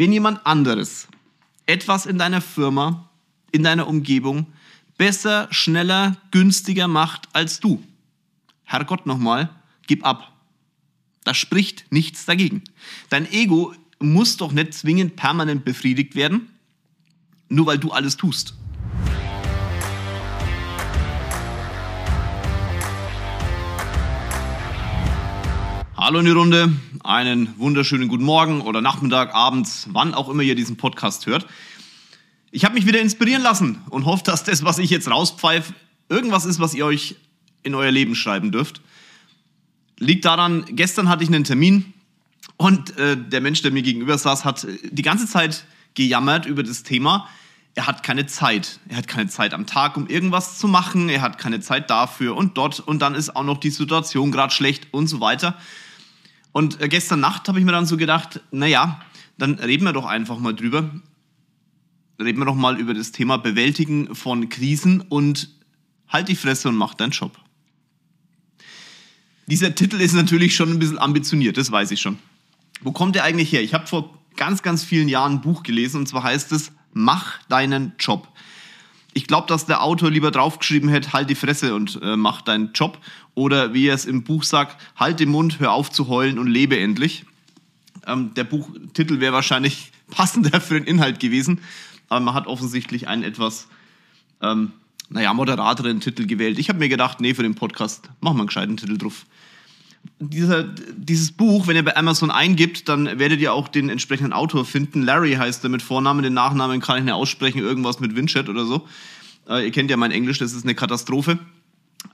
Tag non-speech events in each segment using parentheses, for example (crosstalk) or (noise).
Wenn jemand anderes etwas in deiner Firma, in deiner Umgebung besser, schneller, günstiger macht als du, Herrgott nochmal, gib ab. Da spricht nichts dagegen. Dein Ego muss doch nicht zwingend permanent befriedigt werden, nur weil du alles tust. Hallo in die Runde, einen wunderschönen guten Morgen oder Nachmittag, abends, wann auch immer ihr diesen Podcast hört. Ich habe mich wieder inspirieren lassen und hoffe, dass das, was ich jetzt rauspfeife, irgendwas ist, was ihr euch in euer Leben schreiben dürft. Liegt daran, gestern hatte ich einen Termin und äh, der Mensch, der mir gegenüber saß, hat die ganze Zeit gejammert über das Thema. Er hat keine Zeit. Er hat keine Zeit am Tag, um irgendwas zu machen. Er hat keine Zeit dafür und dort. Und dann ist auch noch die Situation gerade schlecht und so weiter. Und äh, gestern Nacht habe ich mir dann so gedacht, naja, dann reden wir doch einfach mal drüber. Reden wir doch mal über das Thema Bewältigen von Krisen und halt die Fresse und mach deinen Job. Dieser Titel ist natürlich schon ein bisschen ambitioniert, das weiß ich schon. Wo kommt der eigentlich her? Ich habe vor ganz, ganz vielen Jahren ein Buch gelesen und zwar heißt es Mach deinen Job ich glaube, dass der Autor lieber draufgeschrieben hätte, halt die Fresse und äh, mach deinen Job. Oder wie er es im Buch sagt, halt den Mund, hör auf zu heulen und lebe endlich. Ähm, der Buchtitel wäre wahrscheinlich (laughs) passender für den Inhalt gewesen, aber man hat offensichtlich einen etwas, ähm, naja, moderateren Titel gewählt. Ich habe mir gedacht, nee, für den Podcast machen wir einen gescheiten Titel drauf dieser, dieses Buch, wenn ihr bei Amazon eingibt, dann werdet ihr auch den entsprechenden Autor finden. Larry heißt er mit Vornamen, den Nachnamen kann ich nicht aussprechen, irgendwas mit Winchet oder so. Äh, ihr kennt ja mein Englisch, das ist eine Katastrophe.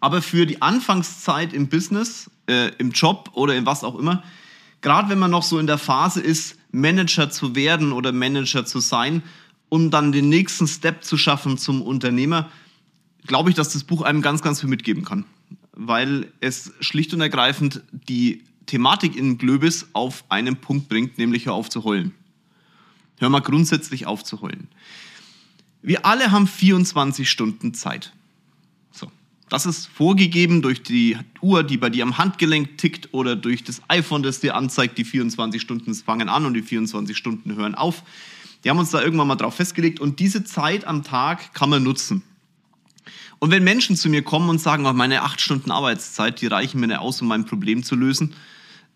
Aber für die Anfangszeit im Business, äh, im Job oder in was auch immer, gerade wenn man noch so in der Phase ist, Manager zu werden oder Manager zu sein, um dann den nächsten Step zu schaffen zum Unternehmer, glaube ich, dass das Buch einem ganz, ganz viel mitgeben kann weil es schlicht und ergreifend die Thematik in Glöbis auf einen Punkt bringt, nämlich hör auf zu heulen. Hör mal grundsätzlich auf zu heulen. Wir alle haben 24 Stunden Zeit. So. Das ist vorgegeben durch die Uhr, die bei dir am Handgelenk tickt oder durch das iPhone, das dir anzeigt, die 24 Stunden fangen an und die 24 Stunden hören auf. Die haben uns da irgendwann mal drauf festgelegt und diese Zeit am Tag kann man nutzen. Und wenn Menschen zu mir kommen und sagen, oh, meine acht Stunden Arbeitszeit, die reichen mir nicht aus, um mein Problem zu lösen,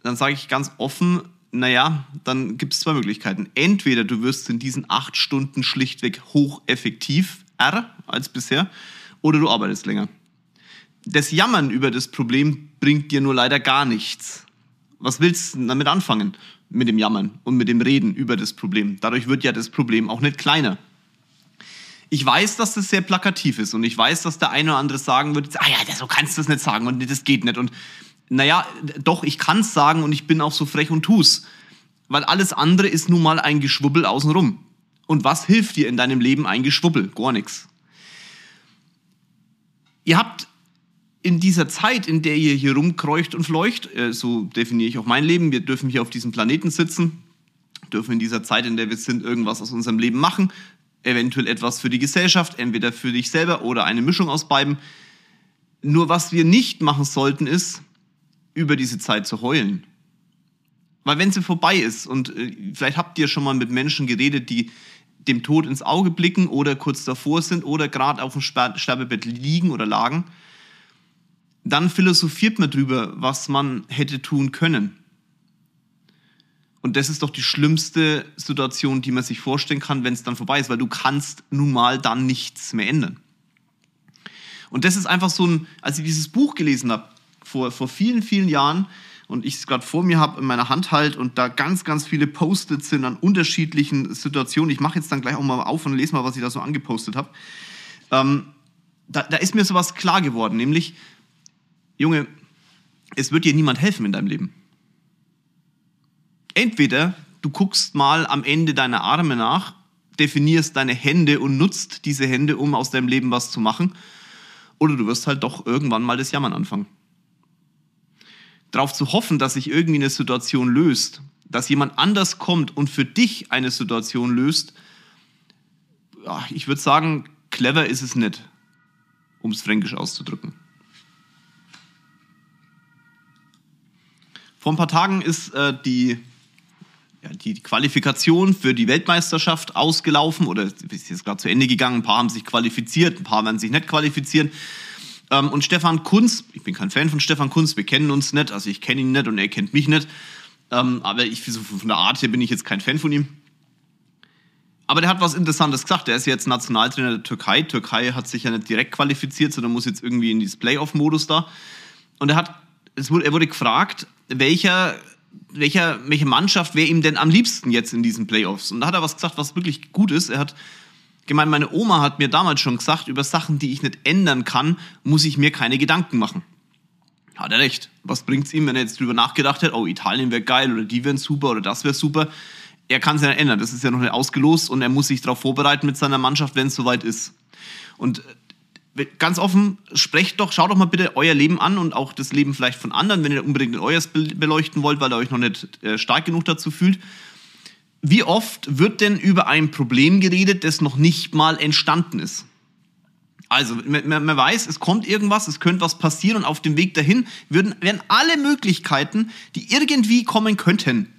dann sage ich ganz offen, naja, dann gibt es zwei Möglichkeiten. Entweder du wirst in diesen acht Stunden schlichtweg hocheffektiv R als bisher, oder du arbeitest länger. Das Jammern über das Problem bringt dir nur leider gar nichts. Was willst du damit anfangen? Mit dem Jammern und mit dem Reden über das Problem. Dadurch wird ja das Problem auch nicht kleiner. Ich weiß, dass das sehr plakativ ist und ich weiß, dass der eine oder andere sagen würde, ah ja, so kannst du das nicht sagen und das geht nicht. Und naja, doch, ich kann es sagen und ich bin auch so frech und tu's. Weil alles andere ist nun mal ein Geschwubbel außenrum. Und was hilft dir in deinem Leben ein Geschwubbel? Gar nichts. Ihr habt in dieser Zeit, in der ihr hier rumkreucht und fleucht, äh, so definiere ich auch mein Leben, wir dürfen hier auf diesem Planeten sitzen, dürfen in dieser Zeit, in der wir sind, irgendwas aus unserem Leben machen, eventuell etwas für die Gesellschaft, entweder für dich selber oder eine Mischung aus beiden. Nur was wir nicht machen sollten, ist, über diese Zeit zu heulen. Weil wenn sie vorbei ist und äh, vielleicht habt ihr schon mal mit Menschen geredet, die dem Tod ins Auge blicken oder kurz davor sind oder gerade auf dem Sterbebett liegen oder lagen, dann philosophiert man drüber, was man hätte tun können. Und das ist doch die schlimmste Situation, die man sich vorstellen kann, wenn es dann vorbei ist, weil du kannst nun mal dann nichts mehr ändern. Und das ist einfach so ein, als ich dieses Buch gelesen habe, vor, vor vielen, vielen Jahren, und ich es gerade vor mir habe in meiner Hand halt und da ganz, ganz viele Post-its sind an unterschiedlichen Situationen. Ich mache jetzt dann gleich auch mal auf und lese mal, was ich da so angepostet habe. Ähm, da, da ist mir sowas klar geworden, nämlich, Junge, es wird dir niemand helfen in deinem Leben entweder du guckst mal am Ende deiner Arme nach, definierst deine Hände und nutzt diese Hände, um aus deinem Leben was zu machen, oder du wirst halt doch irgendwann mal das Jammern anfangen. Darauf zu hoffen, dass sich irgendwie eine Situation löst, dass jemand anders kommt und für dich eine Situation löst, ich würde sagen, clever ist es nicht, um es fränkisch auszudrücken. Vor ein paar Tagen ist äh, die ja, die Qualifikation für die Weltmeisterschaft ausgelaufen oder ist jetzt gerade zu Ende gegangen. Ein paar haben sich qualifiziert, ein paar werden sich nicht qualifizieren. Ähm, und Stefan Kunz, ich bin kein Fan von Stefan Kunz, wir kennen uns nicht, also ich kenne ihn nicht und er kennt mich nicht. Ähm, aber ich, so von der Art her bin ich jetzt kein Fan von ihm. Aber der hat was Interessantes gesagt. Der ist jetzt Nationaltrainer der Türkei. Türkei hat sich ja nicht direkt qualifiziert, sondern muss jetzt irgendwie in dieses Playoff-Modus da. Und er hat, es wurde, er wurde gefragt, welcher, welcher, welche Mannschaft wäre ihm denn am liebsten jetzt in diesen Playoffs? Und da hat er was gesagt, was wirklich gut ist. Er hat gemeint, meine Oma hat mir damals schon gesagt, über Sachen, die ich nicht ändern kann, muss ich mir keine Gedanken machen. Hat er recht. Was bringt es ihm, wenn er jetzt drüber nachgedacht hat, oh, Italien wäre geil oder die wären super oder das wäre super? er kann es ja ändern. Das ist ja noch nicht ausgelost und er muss sich darauf vorbereiten mit seiner Mannschaft, wenn es soweit ist. Und ganz offen, sprecht doch, schaut doch mal bitte euer Leben an und auch das Leben vielleicht von anderen, wenn ihr unbedingt euers beleuchten wollt, weil ihr euch noch nicht äh, stark genug dazu fühlt. Wie oft wird denn über ein Problem geredet, das noch nicht mal entstanden ist? Also, man, man, weiß, es kommt irgendwas, es könnte was passieren und auf dem Weg dahin würden, werden alle Möglichkeiten, die irgendwie kommen könnten,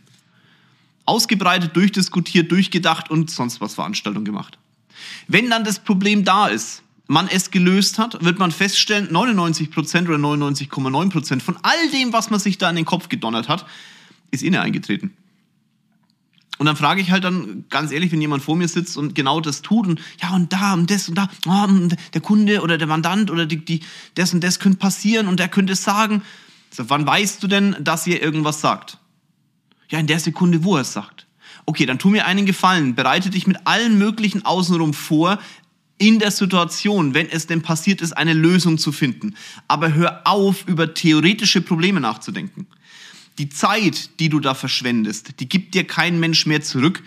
ausgebreitet, durchdiskutiert, durchgedacht und sonst was Veranstaltung gemacht. Wenn dann das Problem da ist, man es gelöst hat, wird man feststellen, 99% oder 99,9% von all dem, was man sich da in den Kopf gedonnert hat, ist inne eingetreten. Und dann frage ich halt dann ganz ehrlich, wenn jemand vor mir sitzt und genau das tut und ja und da und das und da, oh, der Kunde oder der Mandant oder die, die, das und das könnte passieren und der könnte es sagen. So, wann weißt du denn, dass ihr irgendwas sagt? Ja, in der Sekunde, wo er es sagt. Okay, dann tu mir einen Gefallen, bereite dich mit allen möglichen außenrum vor, in der Situation, wenn es denn passiert ist, eine Lösung zu finden. Aber hör auf, über theoretische Probleme nachzudenken. Die Zeit, die du da verschwendest, die gibt dir kein Mensch mehr zurück.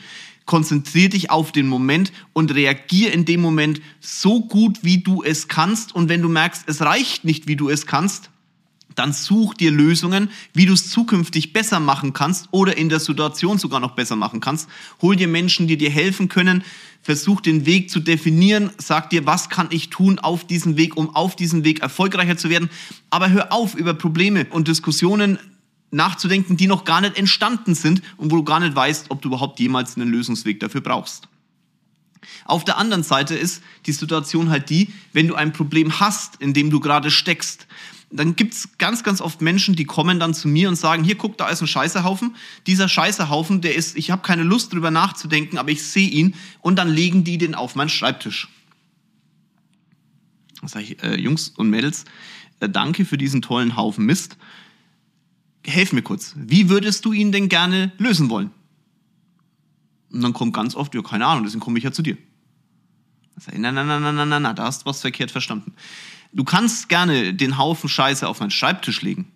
Konzentrier dich auf den Moment und reagier in dem Moment so gut, wie du es kannst. Und wenn du merkst, es reicht nicht, wie du es kannst, dann such dir Lösungen, wie du es zukünftig besser machen kannst oder in der Situation sogar noch besser machen kannst. Hol dir Menschen, die dir helfen können. Versuch den Weg zu definieren. Sag dir, was kann ich tun auf diesem Weg, um auf diesem Weg erfolgreicher zu werden. Aber hör auf, über Probleme und Diskussionen nachzudenken, die noch gar nicht entstanden sind und wo du gar nicht weißt, ob du überhaupt jemals einen Lösungsweg dafür brauchst. Auf der anderen Seite ist die Situation halt die, wenn du ein Problem hast, in dem du gerade steckst, dann gibt es ganz, ganz oft Menschen, die kommen dann zu mir und sagen, hier guck, da ist ein Scheißehaufen. Dieser Scheißehaufen, der ist, ich habe keine Lust drüber nachzudenken, aber ich sehe ihn und dann legen die den auf meinen Schreibtisch. Dann sage ich, äh, Jungs und Mädels, äh, danke für diesen tollen Haufen Mist. Helf mir kurz, wie würdest du ihn denn gerne lösen wollen? Und dann kommt ganz oft, ja, keine Ahnung, deswegen komme ich ja zu dir. Dann sage ich, na, na, na, na, na, na, na, da hast du was verkehrt verstanden. Du kannst gerne den Haufen Scheiße auf meinen Schreibtisch legen.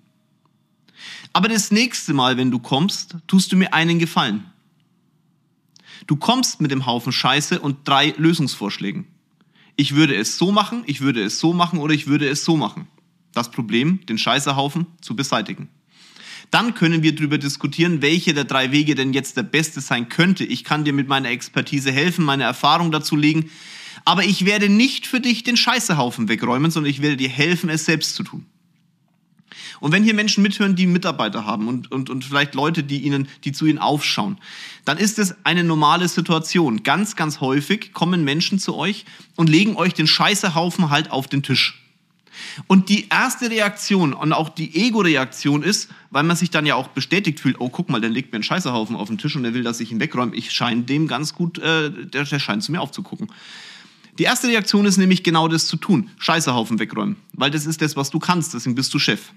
Aber das nächste Mal, wenn du kommst, tust du mir einen Gefallen. Du kommst mit dem Haufen Scheiße und drei Lösungsvorschlägen. Ich würde es so machen, ich würde es so machen oder ich würde es so machen. Das Problem, den Scheißehaufen zu beseitigen. Dann können wir darüber diskutieren, welche der drei Wege denn jetzt der beste sein könnte. Ich kann dir mit meiner Expertise helfen, meine Erfahrung dazu legen aber ich werde nicht für dich den Scheißehaufen wegräumen, sondern ich werde dir helfen, es selbst zu tun. Und wenn hier Menschen mithören, die Mitarbeiter haben und, und, und vielleicht Leute, die, ihnen, die zu ihnen aufschauen, dann ist es eine normale Situation. Ganz, ganz häufig kommen Menschen zu euch und legen euch den Scheißehaufen halt auf den Tisch. Und die erste Reaktion und auch die Ego-Reaktion ist, weil man sich dann ja auch bestätigt fühlt, oh, guck mal, der legt mir einen Scheißehaufen auf den Tisch und er will, dass ich ihn wegräume. Ich scheine dem ganz gut, äh, der, der scheint zu mir aufzugucken. Die erste Reaktion ist nämlich genau das zu tun. Scheißehaufen wegräumen. Weil das ist das, was du kannst. Deswegen bist du Chef.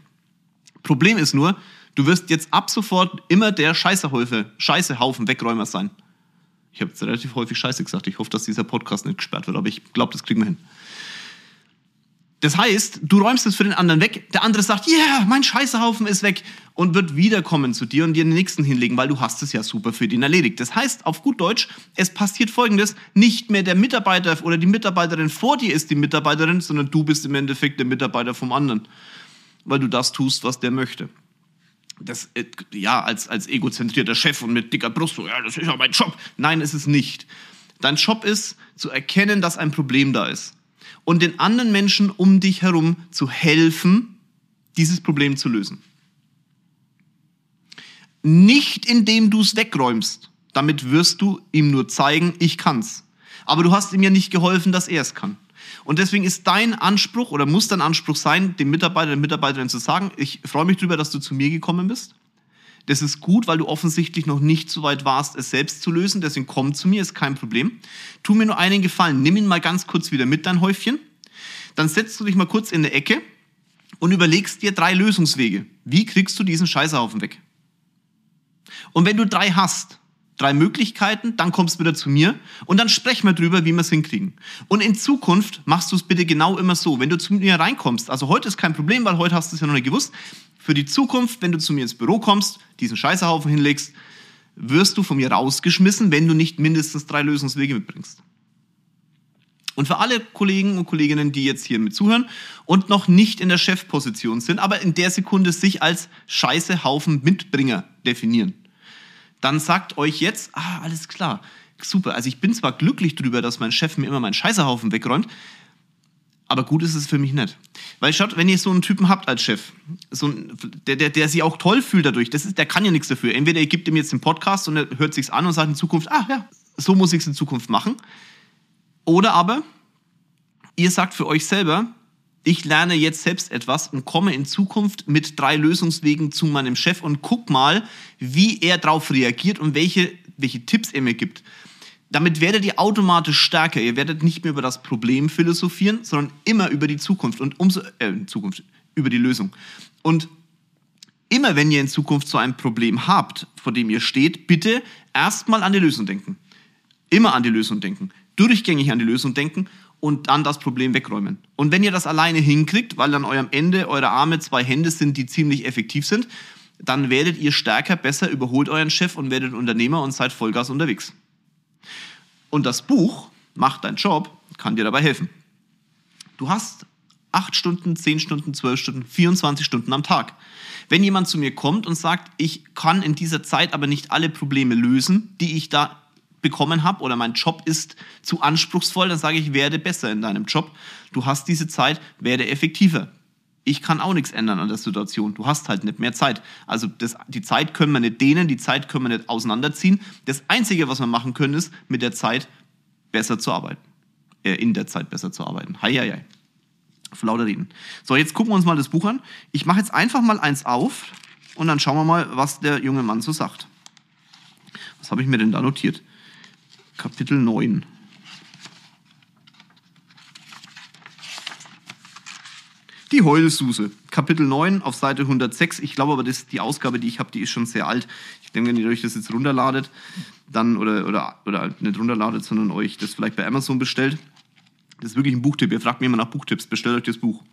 Problem ist nur, du wirst jetzt ab sofort immer der Scheißehaufen, Scheißehaufen Wegräumer sein. Ich habe jetzt relativ häufig Scheiße gesagt. Ich hoffe, dass dieser Podcast nicht gesperrt wird, aber ich glaube, das kriegen wir hin. Das heißt, du räumst es für den anderen weg, der andere sagt, ja, yeah, mein Scheißehaufen ist weg und wird wiederkommen zu dir und dir den nächsten hinlegen, weil du hast es ja super für den erledigt. Das heißt, auf gut Deutsch, es passiert folgendes, nicht mehr der Mitarbeiter oder die Mitarbeiterin vor dir ist die Mitarbeiterin, sondern du bist im Endeffekt der Mitarbeiter vom anderen, weil du das tust, was der möchte. Das, äh, ja, als, als egozentrierter Chef und mit dicker Brust, so, ja, das ist ja mein Job. Nein, ist es nicht. Dein Job ist, zu erkennen, dass ein Problem da ist und den anderen Menschen um dich herum zu helfen, dieses Problem zu lösen. Nicht indem du es wegräumst. Damit wirst du ihm nur zeigen, ich kann's. Aber du hast ihm ja nicht geholfen, dass er es kann. Und deswegen ist dein Anspruch oder muss dein Anspruch sein, dem Mitarbeiter, der Mitarbeiterin zu sagen, ich freue mich darüber, dass du zu mir gekommen bist. Das ist gut, weil du offensichtlich noch nicht so weit warst, es selbst zu lösen. Deswegen komm zu mir, ist kein Problem. Tu mir nur einen Gefallen, nimm ihn mal ganz kurz wieder mit, dein Häufchen. Dann setzt du dich mal kurz in eine Ecke und überlegst dir drei Lösungswege. Wie kriegst du diesen Scheißhaufen weg? Und wenn du drei hast, drei Möglichkeiten, dann kommst du wieder zu mir und dann sprechen wir drüber, wie wir es hinkriegen. Und in Zukunft machst du es bitte genau immer so. Wenn du zu mir reinkommst, also heute ist kein Problem, weil heute hast du es ja noch nicht gewusst. Für die Zukunft, wenn du zu mir ins Büro kommst, diesen Scheißehaufen hinlegst, wirst du von mir rausgeschmissen, wenn du nicht mindestens drei Lösungswege mitbringst. Und für alle Kollegen und Kolleginnen, die jetzt hier mit zuhören und noch nicht in der Chefposition sind, aber in der Sekunde sich als Scheißehaufen Mitbringer definieren, dann sagt euch jetzt, ah, alles klar, super. Also ich bin zwar glücklich drüber, dass mein Chef mir immer meinen Scheißerhaufen wegräumt, aber gut ist es für mich nicht. Weil schaut, wenn ihr so einen Typen habt als Chef, so ein, der, der, der sich auch toll fühlt dadurch, das ist, der kann ja nichts dafür. Entweder ihr gebt ihm jetzt den Podcast und er hört sich's an und sagt in Zukunft, ah ja, so muss ich es in Zukunft machen. Oder aber ihr sagt für euch selber, ich lerne jetzt selbst etwas und komme in Zukunft mit drei Lösungswegen zu meinem Chef und guck mal, wie er darauf reagiert und welche, welche Tipps er mir gibt. Damit werdet ihr automatisch stärker. Ihr werdet nicht mehr über das Problem philosophieren, sondern immer über die Zukunft und umso äh, Zukunft über die Lösung. Und immer wenn ihr in Zukunft so ein Problem habt, vor dem ihr steht, bitte erstmal an die Lösung denken. Immer an die Lösung denken. Durchgängig an die Lösung denken und dann das Problem wegräumen. Und wenn ihr das alleine hinkriegt, weil an eurem Ende eure Arme zwei Hände sind, die ziemlich effektiv sind, dann werdet ihr stärker, besser, überholt euren Chef und werdet Unternehmer und seid Vollgas unterwegs. Und das Buch Macht dein Job kann dir dabei helfen. Du hast acht Stunden, zehn Stunden, zwölf Stunden, 24 Stunden am Tag. Wenn jemand zu mir kommt und sagt, ich kann in dieser Zeit aber nicht alle Probleme lösen, die ich da bekommen habe oder mein Job ist zu anspruchsvoll, dann sage ich, werde besser in deinem Job. Du hast diese Zeit, werde effektiver. Ich kann auch nichts ändern an der Situation. Du hast halt nicht mehr Zeit. Also das, die Zeit können wir nicht dehnen, die Zeit können wir nicht auseinanderziehen. Das Einzige, was wir machen können, ist, mit der Zeit besser zu arbeiten. Äh, in der Zeit besser zu arbeiten. Hei, hei, hei. Auf lauter Reden. So, jetzt gucken wir uns mal das Buch an. Ich mache jetzt einfach mal eins auf und dann schauen wir mal, was der junge Mann so sagt. Was habe ich mir denn da notiert? Kapitel 9. Die Heulsuse, Kapitel 9 auf Seite 106. Ich glaube aber, das, die Ausgabe, die ich habe, die ist schon sehr alt. Ich denke, wenn ihr euch das jetzt runterladet, dann oder, oder, oder nicht runterladet, sondern euch das vielleicht bei Amazon bestellt. Das ist wirklich ein Buchtipp. Ihr fragt mich immer nach Buchtipps, bestellt euch das Buch.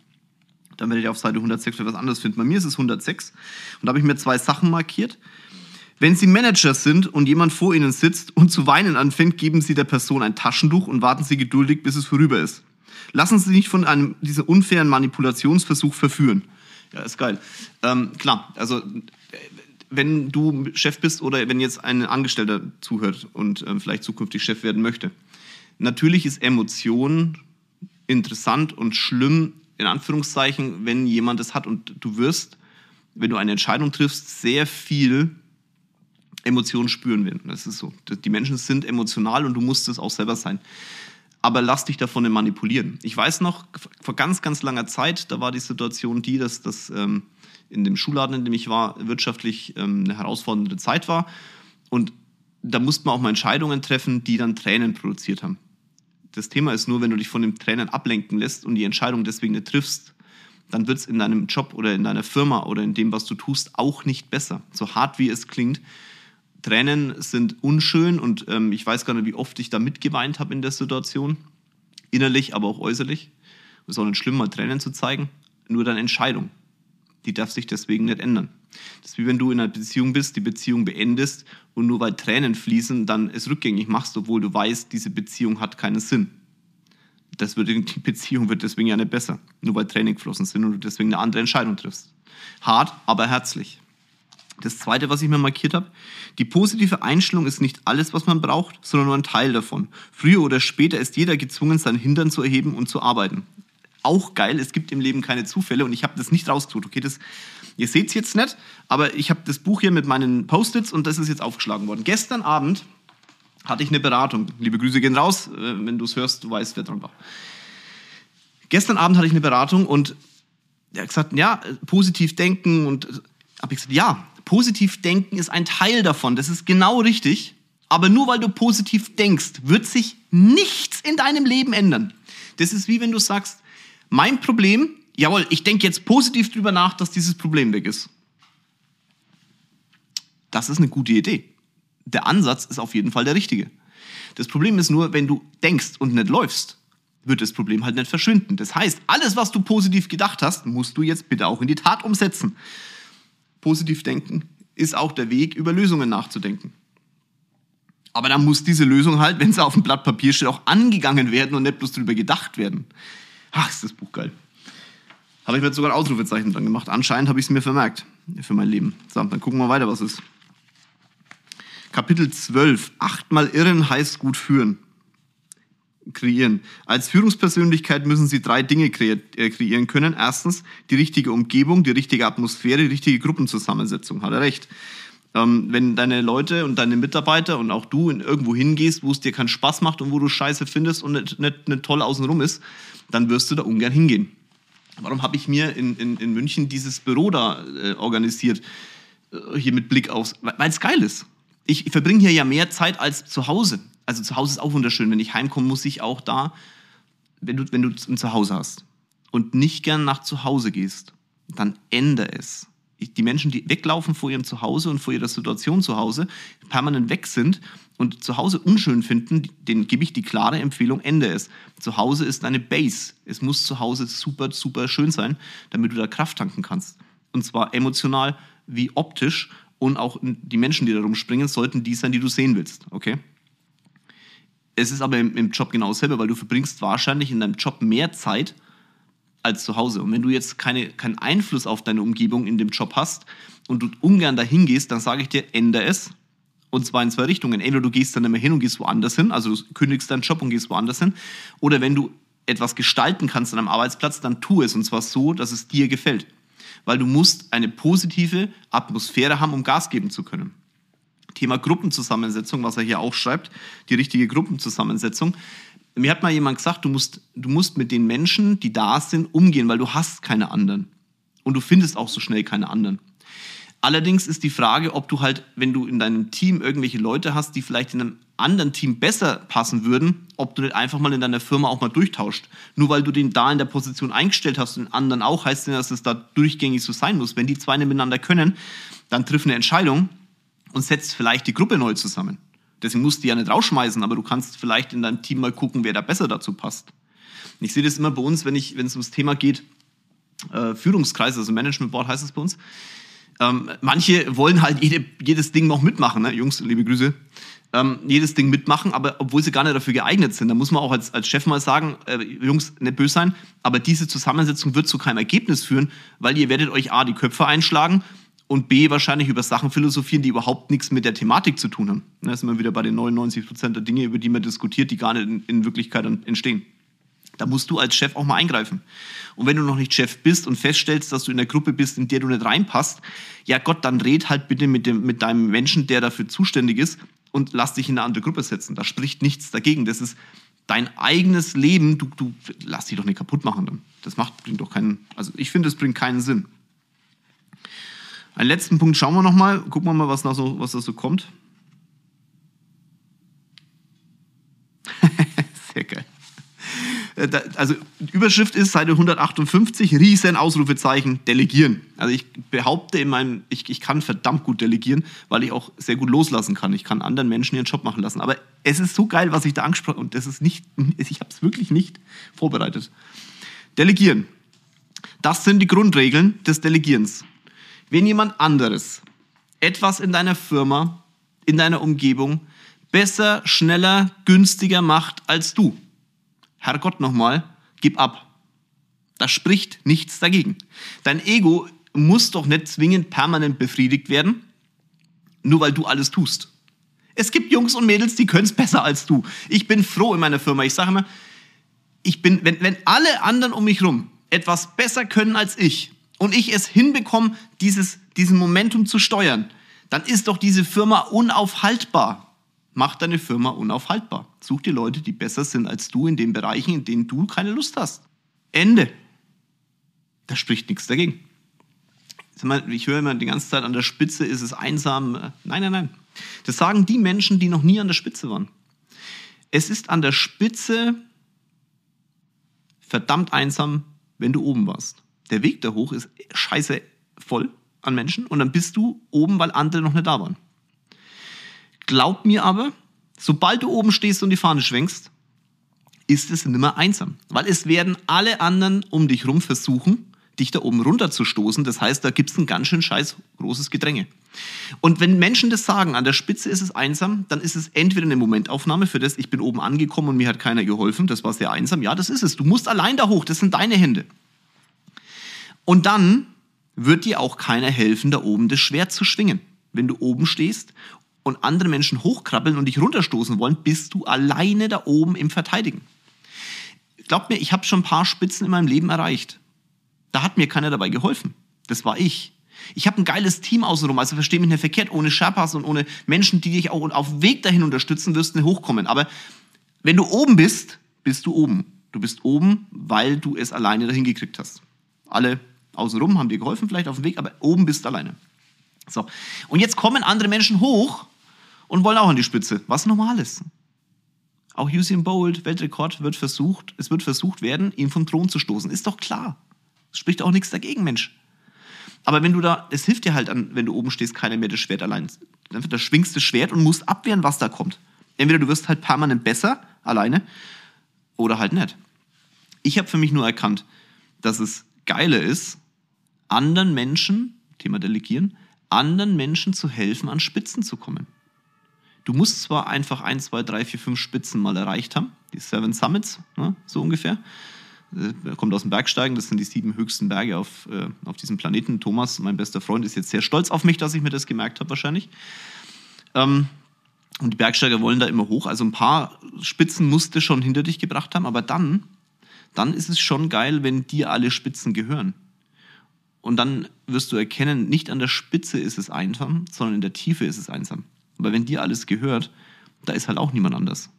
Dann werdet ihr auf Seite 106 etwas anderes finden. Bei mir ist es 106 und da habe ich mir zwei Sachen markiert. Wenn Sie Manager sind und jemand vor Ihnen sitzt und zu weinen anfängt, geben Sie der Person ein Taschentuch und warten Sie geduldig, bis es vorüber ist. Lassen Sie sich von einem dieser unfairen Manipulationsversuch verführen. Ja, ist geil. Ähm, klar, also wenn du Chef bist oder wenn jetzt ein Angestellter zuhört und ähm, vielleicht zukünftig Chef werden möchte. Natürlich ist Emotion interessant und schlimm, in Anführungszeichen, wenn jemand es hat und du wirst, wenn du eine Entscheidung triffst, sehr viel Emotionen spüren werden. Das ist so. Die Menschen sind emotional und du musst es auch selber sein. Aber lass dich davon nicht manipulieren. Ich weiß noch, vor ganz, ganz langer Zeit, da war die Situation die, dass das ähm, in dem Schulladen, in dem ich war, wirtschaftlich ähm, eine herausfordernde Zeit war. Und da musste man auch mal Entscheidungen treffen, die dann Tränen produziert haben. Das Thema ist nur, wenn du dich von den Tränen ablenken lässt und die Entscheidung deswegen nicht triffst, dann wird es in deinem Job oder in deiner Firma oder in dem, was du tust, auch nicht besser. So hart wie es klingt, Tränen sind unschön und ähm, ich weiß gar nicht, wie oft ich da mitgeweint habe in der Situation. Innerlich, aber auch äußerlich. Es ist auch nicht schlimm, mal Tränen zu zeigen. Nur deine Entscheidung. Die darf sich deswegen nicht ändern. Das ist wie wenn du in einer Beziehung bist, die Beziehung beendest und nur weil Tränen fließen, dann es rückgängig machst, obwohl du weißt, diese Beziehung hat keinen Sinn. Das wird, die Beziehung wird deswegen ja nicht besser, nur weil Tränen geflossen sind und du deswegen eine andere Entscheidung triffst. Hart, aber herzlich. Das zweite, was ich mir markiert habe, die positive Einstellung ist nicht alles, was man braucht, sondern nur ein Teil davon. Früher oder später ist jeder gezwungen, sein Hintern zu erheben und zu arbeiten. Auch geil, es gibt im Leben keine Zufälle und ich habe das nicht rausgesucht. Okay, das Ihr seht es jetzt nicht, aber ich habe das Buch hier mit meinen Post-its und das ist jetzt aufgeschlagen worden. Gestern Abend hatte ich eine Beratung. Liebe Grüße gehen raus, äh, wenn du es hörst, du weißt, wer dran war. Gestern Abend hatte ich eine Beratung und er hat gesagt, ja, positiv denken und äh, habe ich gesagt, ja, positiv denken ist ein Teil davon. Das ist genau richtig. Aber nur weil du positiv denkst, wird sich nichts in deinem Leben ändern. Das ist wie wenn du sagst, mein Problem, jawohl, ich denke jetzt positiv drüber nach, dass dieses Problem weg ist. Das ist eine gute Idee. Der Ansatz ist auf jeden Fall der richtige. Das Problem ist nur, wenn du denkst und nicht läufst, wird das Problem halt nicht verschwinden. Das heißt, alles, was du positiv gedacht hast, musst du jetzt bitte auch in die Tat umsetzen. Positiv denken ist auch der Weg, über Lösungen nachzudenken. Aber dann muss diese Lösung halt, wenn sie auf dem Blatt Papier steht, auch angegangen werden und nicht bloß drüber gedacht werden. Ach, ist das Buch geil. Habe ich mir jetzt sogar ein Ausrufezeichen dran gemacht. Anscheinend habe ich es mir vermerkt für mein Leben. So, dann gucken wir weiter, was ist. Kapitel 12. Achtmal irren heißt gut führen. Kreieren. Als Führungspersönlichkeit müssen Sie drei Dinge äh, kreieren können. Erstens die richtige Umgebung, die richtige Atmosphäre, die richtige Gruppenzusammensetzung. Hat er recht. Ähm, wenn deine Leute und deine Mitarbeiter und auch du in irgendwo hingehst, wo es dir keinen Spaß macht und wo du Scheiße findest und nicht, nicht, nicht toll außenrum ist, dann wirst du da ungern hingehen. Warum habe ich mir in, in, in München dieses Büro da äh, organisiert? Äh, hier mit Blick aufs, weil es geil ist. Ich, ich verbringe hier ja mehr Zeit als zu Hause. Also zu Hause ist auch wunderschön. Wenn ich heimkomme, muss ich auch da, wenn du, wenn du ein Zuhause hast und nicht gern nach zu Hause gehst, dann ändere es die Menschen, die weglaufen vor ihrem Zuhause und vor ihrer Situation zu Hause, permanent weg sind und zu Hause unschön finden, denen gebe ich die klare Empfehlung, ende es. Zu Hause ist eine Base. Es muss zu Hause super, super schön sein, damit du da Kraft tanken kannst. Und zwar emotional wie optisch und auch die Menschen, die da rumspringen, sollten die sein, die du sehen willst. Okay? Es ist aber im, im Job genau dasselbe, weil du verbringst wahrscheinlich in deinem Job mehr Zeit, als zu Hause. Und wenn du jetzt keine, keinen Einfluss auf deine Umgebung in dem Job hast und du ungern dahin gehst, dann sage ich dir, ändere es. Und zwar in zwei Richtungen. Entweder du gehst dann mehr hin und gehst woanders hin, also du kündigst deinen Job und gehst woanders hin. Oder wenn du etwas gestalten kannst an einem Arbeitsplatz, dann tu es. Und zwar so, dass es dir gefällt. Weil du musst eine positive Atmosphäre haben, um Gas geben zu können. Thema Gruppenzusammensetzung, was er hier auch schreibt, die richtige Gruppenzusammensetzung. Mir hat mal jemand gesagt, du musst, du musst mit den Menschen, die da sind, umgehen, weil du hast keine anderen. Und du findest auch so schnell keine anderen. Allerdings ist die Frage, ob du halt, wenn du in deinem Team irgendwelche Leute hast, die vielleicht in einem anderen Team besser passen würden, ob du nicht einfach mal in deiner Firma auch mal durchtauscht. Nur weil du den da in der Position eingestellt hast und den anderen auch, heißt das, dass es da durchgängig so sein muss. Wenn die zwei miteinander können, dann triff eine Entscheidung und setzt vielleicht die Gruppe neu zusammen. Deswegen musst du ja nicht rausschmeißen, aber du kannst vielleicht in deinem Team mal gucken, wer da besser dazu passt. Ich sehe das immer bei uns, wenn, ich, wenn es ums Thema geht, äh, Führungskreis, also Management Board heißt es bei uns. Ähm, manche wollen halt jede, jedes Ding noch mitmachen, ne? Jungs, liebe Grüße. Ähm, jedes Ding mitmachen, aber obwohl sie gar nicht dafür geeignet sind. Da muss man auch als, als Chef mal sagen, äh, Jungs, nicht böse sein, aber diese Zusammensetzung wird zu keinem Ergebnis führen, weil ihr werdet euch A, die Köpfe einschlagen und B, wahrscheinlich über Sachen philosophieren, die überhaupt nichts mit der Thematik zu tun haben. Da sind wir wieder bei den 99 Prozent der Dinge, über die man diskutiert, die gar nicht in, in Wirklichkeit entstehen. Da musst du als Chef auch mal eingreifen. Und wenn du noch nicht Chef bist und feststellst, dass du in der Gruppe bist, in der du nicht reinpasst, ja Gott, dann red halt bitte mit, dem, mit deinem Menschen, der dafür zuständig ist und lass dich in eine andere Gruppe setzen. Da spricht nichts dagegen. Das ist dein eigenes Leben. Du, du lass dich doch nicht kaputt machen dann. Das macht, bringt doch keinen, also ich finde, es bringt keinen Sinn. Einen letzten Punkt schauen wir nochmal. Gucken wir mal, was, da so, was da so kommt. (laughs) Sehr geil. Äh, also Überschrift ist Seite 158, riesen Ausrufezeichen, delegieren. Also ich behaupte in meinem, ich, ich kann verdammt gut delegieren, weil ich auch sehr gut loslassen kann. Ich kann anderen Menschen ihren Job machen lassen. Aber es ist so geil, was ich da angesprochen habe und das ist nicht, ich habe es wirklich nicht vorbereitet. Delegieren. Das sind die Grundregeln des Delegierens. Wenn jemand anderes etwas in deiner Firma, in deiner Umgebung besser, schneller, günstiger macht als du, Herrgott nochmal, gib ab. Da spricht nichts dagegen. Dein Ego muss doch nicht zwingend permanent befriedigt werden, nur weil du alles tust. Es gibt Jungs und Mädels, die können es besser als du. Ich bin froh in meiner Firma. Ich sage immer, ich bin, wenn, wenn alle anderen um mich herum etwas besser können als ich, und ich es hinbekomme, dieses, diesen Momentum zu steuern, dann ist doch diese Firma unaufhaltbar. Mach deine Firma unaufhaltbar. Such dir Leute, die besser sind als du in den Bereichen, in denen du keine Lust hast. Ende. Da spricht nichts dagegen. Ich höre immer die ganze Zeit, an der Spitze ist es einsam. Nein, nein, nein. Das sagen die Menschen, die noch nie an der Spitze waren. Es ist an der Spitze verdammt einsam, wenn du oben warst. Der Weg da hoch ist scheiße voll an Menschen und dann bist du oben, weil andere noch nicht da waren. Glaub mir aber, sobald du oben stehst und die Fahne schwenkst, ist es nimmer einsam. Weil es werden alle anderen um dich rum versuchen, dich da oben runterzustoßen. Das heißt, da gibt es ein ganz schön scheiß großes Gedränge. Und wenn Menschen das sagen, an der Spitze ist es einsam, dann ist es entweder eine Momentaufnahme für das, ich bin oben angekommen und mir hat keiner geholfen, das war sehr einsam. Ja, das ist es. Du musst allein da hoch, das sind deine Hände. Und dann wird dir auch keiner helfen, da oben das Schwert zu schwingen. Wenn du oben stehst und andere Menschen hochkrabbeln und dich runterstoßen wollen, bist du alleine da oben im Verteidigen. Glaubt mir, ich habe schon ein paar Spitzen in meinem Leben erreicht. Da hat mir keiner dabei geholfen. Das war ich. Ich habe ein geiles Team außenrum, also verstehe mich nicht verkehrt, ohne Sherpas und ohne Menschen, die dich auch auf dem Weg dahin unterstützen, wirst du hochkommen. Aber wenn du oben bist, bist du oben. Du bist oben, weil du es alleine dahin gekriegt hast. Alle außenrum haben dir geholfen, vielleicht auf dem Weg, aber oben bist du alleine. So. Und jetzt kommen andere Menschen hoch und wollen auch an die Spitze, was normal ist. Auch Usain Bolt, Weltrekord, wird versucht, es wird versucht werden, ihn vom Thron zu stoßen. Ist doch klar. Spricht auch nichts dagegen, Mensch. Aber wenn du da, es hilft dir halt an, wenn du oben stehst, keiner mehr das Schwert allein. Da schwingst das Schwert und musst abwehren, was da kommt. Entweder du wirst halt permanent besser alleine oder halt nicht. Ich habe für mich nur erkannt, dass es geiler ist, anderen Menschen, Thema Delegieren, anderen Menschen zu helfen, an Spitzen zu kommen. Du musst zwar einfach 1, 2, 3, 4, 5 Spitzen mal erreicht haben, die Seven Summits, ne, so ungefähr. Äh, kommt aus dem Bergsteigen, das sind die sieben höchsten Berge auf, äh, auf diesem Planeten. Thomas, mein bester Freund, ist jetzt sehr stolz auf mich, dass ich mir das gemerkt habe, wahrscheinlich. Ähm, und die Bergsteiger wollen da immer hoch. Also ein paar Spitzen musst du schon hinter dich gebracht haben, aber dann, dann ist es schon geil, wenn dir alle Spitzen gehören. Und dann wirst du erkennen, nicht an der Spitze ist es einsam, sondern in der Tiefe ist es einsam. Aber wenn dir alles gehört, da ist halt auch niemand anders.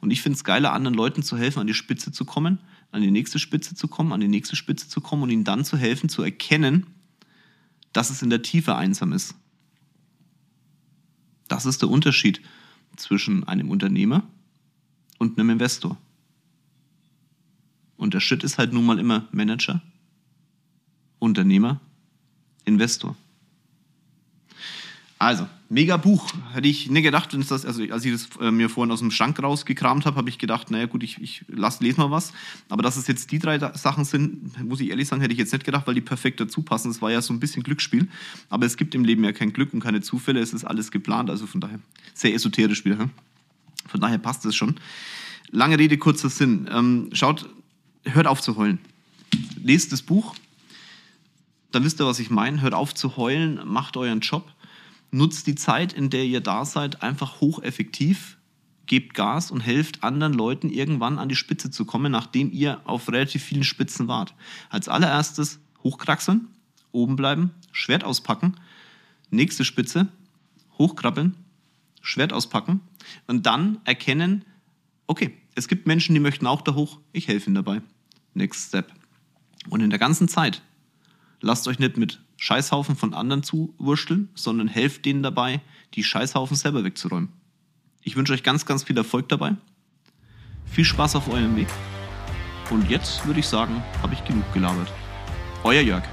Und ich finde es geiler, anderen Leuten zu helfen, an die Spitze zu kommen, an die nächste Spitze zu kommen, an die nächste Spitze zu kommen und ihnen dann zu helfen, zu erkennen, dass es in der Tiefe einsam ist. Das ist der Unterschied zwischen einem Unternehmer und einem Investor. Und der Schritt ist halt nun mal immer Manager, Unternehmer, Investor. Also, mega Buch. Hätte ich nicht gedacht, wenn das, also als ich das äh, mir vorhin aus dem Schrank rausgekramt habe, habe ich gedacht, naja gut, ich, ich lass, lese mal was. Aber dass es jetzt die drei Sachen sind, muss ich ehrlich sagen, hätte ich jetzt nicht gedacht, weil die perfekt dazu passen. Es war ja so ein bisschen Glücksspiel. Aber es gibt im Leben ja kein Glück und keine Zufälle. Es ist alles geplant. Also von daher sehr esoterisch wieder. Von daher passt es schon. Lange Rede, kurzer Sinn. Ähm, schaut, hört auf zu heulen. Lest das Buch. Dann wisst ihr, was ich meine. Hört auf zu heulen, macht euren Job nutzt die Zeit, in der ihr da seid, einfach hocheffektiv, gebt Gas und helft anderen Leuten irgendwann an die Spitze zu kommen, nachdem ihr auf relativ vielen Spitzen wart. Als allererstes hochkraxeln, oben bleiben, Schwert auspacken, nächste Spitze, hochkrabbeln, Schwert auspacken und dann erkennen, okay, es gibt Menschen, die möchten auch da hoch, ich helfe ihnen dabei. Next Step. Und in der ganzen Zeit lasst euch nicht mit Scheißhaufen von anderen zuwursteln, sondern helft denen dabei, die Scheißhaufen selber wegzuräumen. Ich wünsche euch ganz, ganz viel Erfolg dabei. Viel Spaß auf eurem Weg. Und jetzt würde ich sagen, habe ich genug gelabert. Euer Jörg.